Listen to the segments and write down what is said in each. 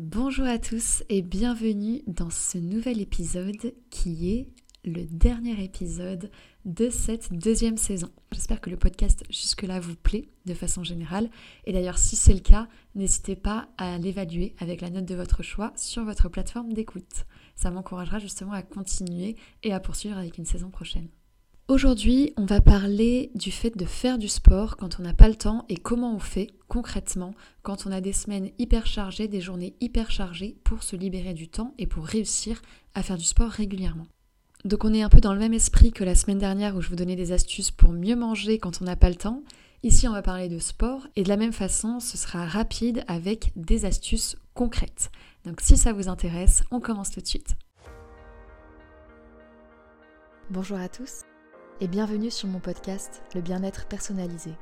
Bonjour à tous et bienvenue dans ce nouvel épisode qui est le dernier épisode de cette deuxième saison. J'espère que le podcast jusque-là vous plaît de façon générale. Et d'ailleurs, si c'est le cas, n'hésitez pas à l'évaluer avec la note de votre choix sur votre plateforme d'écoute. Ça m'encouragera justement à continuer et à poursuivre avec une saison prochaine. Aujourd'hui, on va parler du fait de faire du sport quand on n'a pas le temps et comment on fait concrètement quand on a des semaines hyper chargées, des journées hyper chargées pour se libérer du temps et pour réussir à faire du sport régulièrement. Donc on est un peu dans le même esprit que la semaine dernière où je vous donnais des astuces pour mieux manger quand on n'a pas le temps. Ici on va parler de sport et de la même façon ce sera rapide avec des astuces concrètes. Donc si ça vous intéresse, on commence tout de suite. Bonjour à tous et bienvenue sur mon podcast Le bien-être personnalisé.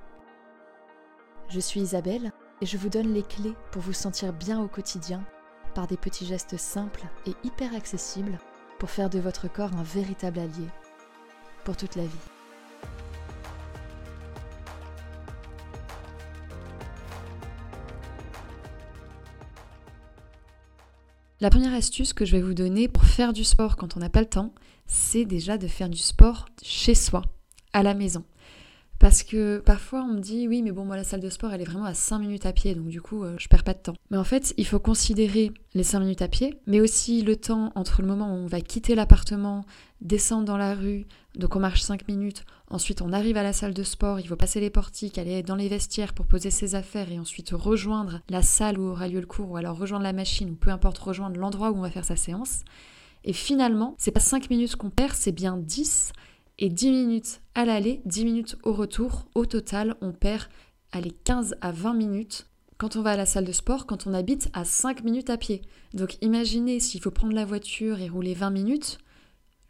Je suis Isabelle et je vous donne les clés pour vous sentir bien au quotidien par des petits gestes simples et hyper accessibles pour faire de votre corps un véritable allié pour toute la vie. La première astuce que je vais vous donner pour faire du sport quand on n'a pas le temps, c'est déjà de faire du sport chez soi, à la maison. Parce que parfois on me dit oui mais bon moi la salle de sport elle est vraiment à 5 minutes à pied donc du coup euh, je perds pas de temps. Mais en fait il faut considérer les 5 minutes à pied mais aussi le temps entre le moment où on va quitter l'appartement, descendre dans la rue, donc on marche 5 minutes, ensuite on arrive à la salle de sport, il faut passer les portiques, aller dans les vestiaires pour poser ses affaires et ensuite rejoindre la salle où aura lieu le cours ou alors rejoindre la machine ou peu importe rejoindre l'endroit où on va faire sa séance. Et finalement, c'est pas 5 minutes qu'on perd, c'est bien 10 et 10 minutes à l'aller, 10 minutes au retour. Au total, on perd allez, 15 à 20 minutes quand on va à la salle de sport, quand on habite à 5 minutes à pied. Donc imaginez s'il faut prendre la voiture et rouler 20 minutes,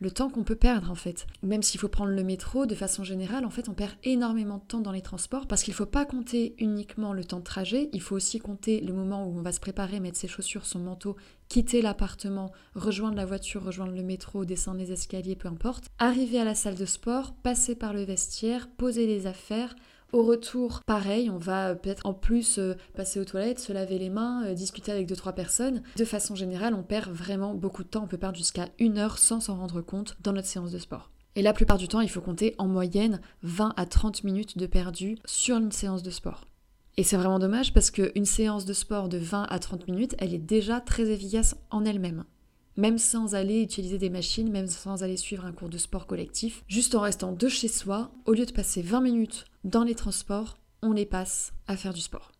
le temps qu'on peut perdre en fait. Même s'il faut prendre le métro, de façon générale, en fait, on perd énormément de temps dans les transports parce qu'il ne faut pas compter uniquement le temps de trajet, il faut aussi compter le moment où on va se préparer, mettre ses chaussures, son manteau, quitter l'appartement, rejoindre la voiture, rejoindre le métro, descendre les escaliers, peu importe, arriver à la salle de sport, passer par le vestiaire, poser les affaires, au retour, pareil, on va peut-être en plus euh, passer aux toilettes, se laver les mains, euh, discuter avec deux trois personnes. De façon générale, on perd vraiment beaucoup de temps. On peut perdre jusqu'à une heure sans s'en rendre compte dans notre séance de sport. Et la plupart du temps, il faut compter en moyenne 20 à 30 minutes de perdu sur une séance de sport. Et c'est vraiment dommage parce qu'une séance de sport de 20 à 30 minutes, elle est déjà très efficace en elle-même même sans aller utiliser des machines, même sans aller suivre un cours de sport collectif, juste en restant de chez soi, au lieu de passer 20 minutes dans les transports, on les passe à faire du sport.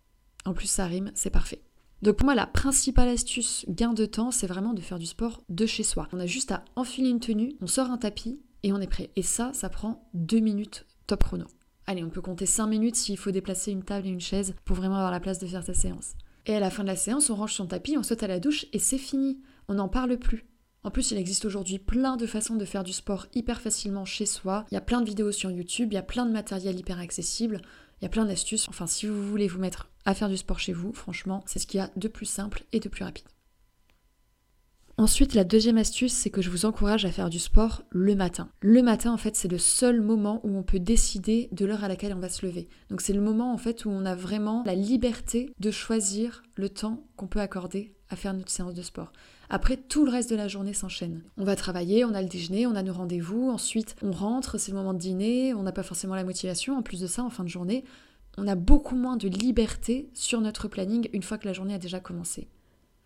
En plus, ça rime, c'est parfait. Donc pour moi, la principale astuce gain de temps, c'est vraiment de faire du sport de chez soi. On a juste à enfiler une tenue, on sort un tapis et on est prêt. Et ça, ça prend 2 minutes top chrono. Allez, on peut compter 5 minutes s'il faut déplacer une table et une chaise pour vraiment avoir la place de faire sa séance. Et à la fin de la séance, on range son tapis, on saute à la douche et c'est fini on n'en parle plus. En plus, il existe aujourd'hui plein de façons de faire du sport hyper facilement chez soi. Il y a plein de vidéos sur YouTube, il y a plein de matériel hyper accessible, il y a plein d'astuces. Enfin, si vous voulez vous mettre à faire du sport chez vous, franchement, c'est ce qu'il y a de plus simple et de plus rapide. Ensuite, la deuxième astuce, c'est que je vous encourage à faire du sport le matin. Le matin, en fait, c'est le seul moment où on peut décider de l'heure à laquelle on va se lever. Donc c'est le moment, en fait, où on a vraiment la liberté de choisir le temps qu'on peut accorder à faire notre séance de sport. Après, tout le reste de la journée s'enchaîne. On va travailler, on a le déjeuner, on a nos rendez-vous, ensuite on rentre, c'est le moment de dîner, on n'a pas forcément la motivation. En plus de ça, en fin de journée, on a beaucoup moins de liberté sur notre planning une fois que la journée a déjà commencé.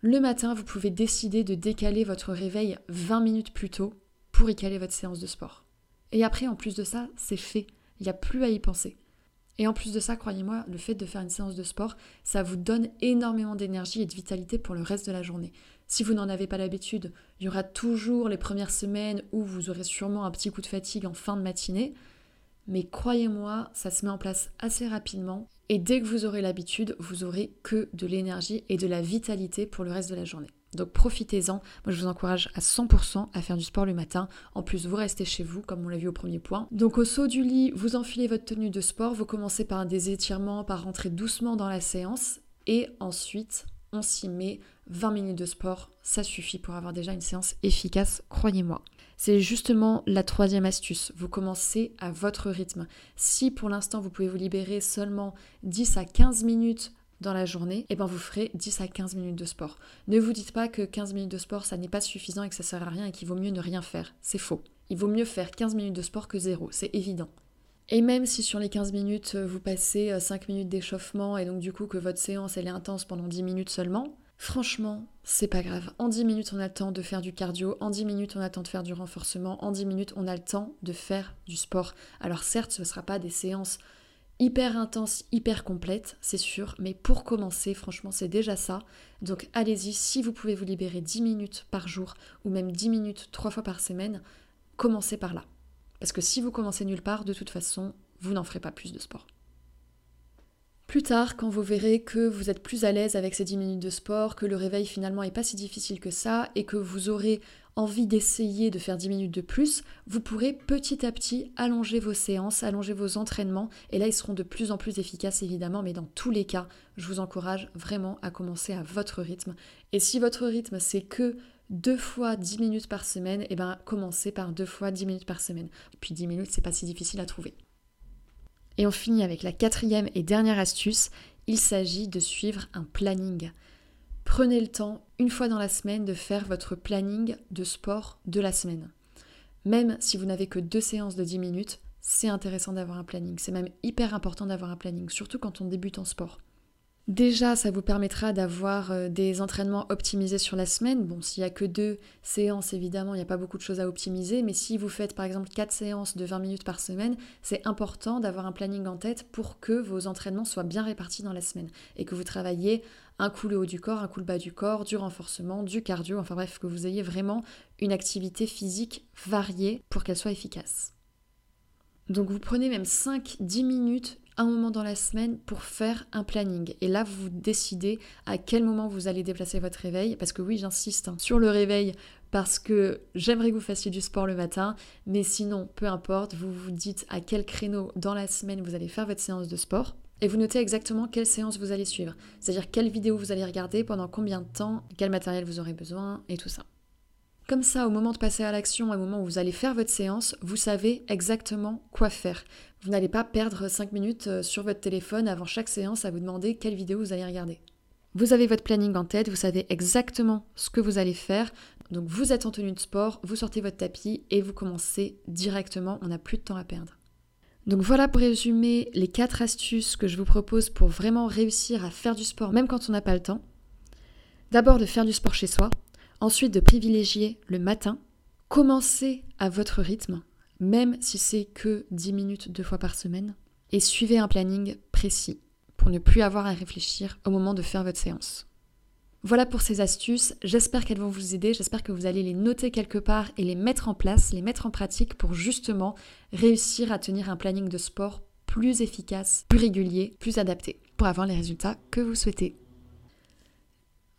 Le matin, vous pouvez décider de décaler votre réveil 20 minutes plus tôt pour y caler votre séance de sport. Et après, en plus de ça, c'est fait. Il n'y a plus à y penser. Et en plus de ça, croyez-moi, le fait de faire une séance de sport, ça vous donne énormément d'énergie et de vitalité pour le reste de la journée. Si vous n'en avez pas l'habitude, il y aura toujours les premières semaines où vous aurez sûrement un petit coup de fatigue en fin de matinée. Mais croyez-moi, ça se met en place assez rapidement. Et dès que vous aurez l'habitude, vous aurez que de l'énergie et de la vitalité pour le reste de la journée. Donc profitez-en. Moi, je vous encourage à 100% à faire du sport le matin. En plus, vous restez chez vous, comme on l'a vu au premier point. Donc au saut du lit, vous enfilez votre tenue de sport. Vous commencez par des étirements, par rentrer doucement dans la séance. Et ensuite, on s'y met 20 minutes de sport, ça suffit pour avoir déjà une séance efficace, croyez-moi. C'est justement la troisième astuce. Vous commencez à votre rythme. Si pour l'instant vous pouvez vous libérer seulement 10 à 15 minutes dans la journée, et eh ben vous ferez 10 à 15 minutes de sport. Ne vous dites pas que 15 minutes de sport, ça n'est pas suffisant et que ça sert à rien et qu'il vaut mieux ne rien faire. C'est faux. Il vaut mieux faire 15 minutes de sport que zéro, c'est évident. Et même si sur les 15 minutes, vous passez 5 minutes d'échauffement et donc du coup que votre séance elle est intense pendant 10 minutes seulement, Franchement, c'est pas grave. En 10 minutes, on a le temps de faire du cardio. En 10 minutes, on a le temps de faire du renforcement. En 10 minutes, on a le temps de faire du sport. Alors certes, ce ne sera pas des séances hyper intenses, hyper complètes, c'est sûr. Mais pour commencer, franchement, c'est déjà ça. Donc allez-y, si vous pouvez vous libérer 10 minutes par jour ou même 10 minutes trois fois par semaine, commencez par là. Parce que si vous commencez nulle part, de toute façon, vous n'en ferez pas plus de sport. Plus tard, quand vous verrez que vous êtes plus à l'aise avec ces 10 minutes de sport, que le réveil finalement n'est pas si difficile que ça et que vous aurez envie d'essayer de faire 10 minutes de plus, vous pourrez petit à petit allonger vos séances, allonger vos entraînements et là ils seront de plus en plus efficaces évidemment, mais dans tous les cas, je vous encourage vraiment à commencer à votre rythme. Et si votre rythme c'est que deux fois 10 minutes par semaine, et eh ben commencez par deux fois 10 minutes par semaine. Puis 10 minutes, c'est pas si difficile à trouver. Et on finit avec la quatrième et dernière astuce, il s'agit de suivre un planning. Prenez le temps, une fois dans la semaine, de faire votre planning de sport de la semaine. Même si vous n'avez que deux séances de 10 minutes, c'est intéressant d'avoir un planning. C'est même hyper important d'avoir un planning, surtout quand on débute en sport. Déjà, ça vous permettra d'avoir euh, des entraînements optimisés sur la semaine. Bon, s'il n'y a que deux séances, évidemment, il n'y a pas beaucoup de choses à optimiser. Mais si vous faites par exemple quatre séances de 20 minutes par semaine, c'est important d'avoir un planning en tête pour que vos entraînements soient bien répartis dans la semaine et que vous travaillez un coup le haut du corps, un coup le bas du corps, du renforcement, du cardio, enfin bref, que vous ayez vraiment une activité physique variée pour qu'elle soit efficace. Donc vous prenez même 5-10 minutes un moment dans la semaine pour faire un planning. Et là, vous décidez à quel moment vous allez déplacer votre réveil. Parce que oui, j'insiste hein, sur le réveil parce que j'aimerais que vous fassiez du sport le matin. Mais sinon, peu importe, vous vous dites à quel créneau dans la semaine vous allez faire votre séance de sport. Et vous notez exactement quelle séance vous allez suivre. C'est-à-dire quelle vidéo vous allez regarder, pendant combien de temps, quel matériel vous aurez besoin et tout ça. Comme ça, au moment de passer à l'action, au moment où vous allez faire votre séance, vous savez exactement quoi faire. Vous n'allez pas perdre 5 minutes euh, sur votre téléphone avant chaque séance à vous demander quelle vidéo vous allez regarder. Vous avez votre planning en tête, vous savez exactement ce que vous allez faire. Donc vous êtes en tenue de sport, vous sortez votre tapis et vous commencez directement, on n'a plus de temps à perdre. Donc voilà pour résumer les 4 astuces que je vous propose pour vraiment réussir à faire du sport même quand on n'a pas le temps. D'abord de faire du sport chez soi, Ensuite, de privilégier le matin. Commencez à votre rythme, même si c'est que 10 minutes deux fois par semaine. Et suivez un planning précis pour ne plus avoir à réfléchir au moment de faire votre séance. Voilà pour ces astuces, j'espère qu'elles vont vous aider, j'espère que vous allez les noter quelque part et les mettre en place, les mettre en pratique pour justement réussir à tenir un planning de sport plus efficace, plus régulier, plus adapté, pour avoir les résultats que vous souhaitez.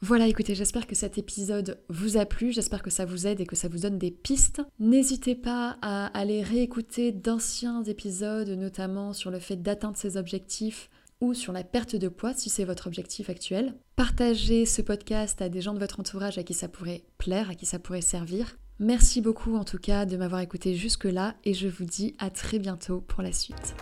Voilà, écoutez, j'espère que cet épisode vous a plu, j'espère que ça vous aide et que ça vous donne des pistes. N'hésitez pas à aller réécouter d'anciens épisodes, notamment sur le fait d'atteindre ses objectifs ou sur la perte de poids si c'est votre objectif actuel. Partagez ce podcast à des gens de votre entourage à qui ça pourrait plaire, à qui ça pourrait servir. Merci beaucoup en tout cas de m'avoir écouté jusque-là et je vous dis à très bientôt pour la suite.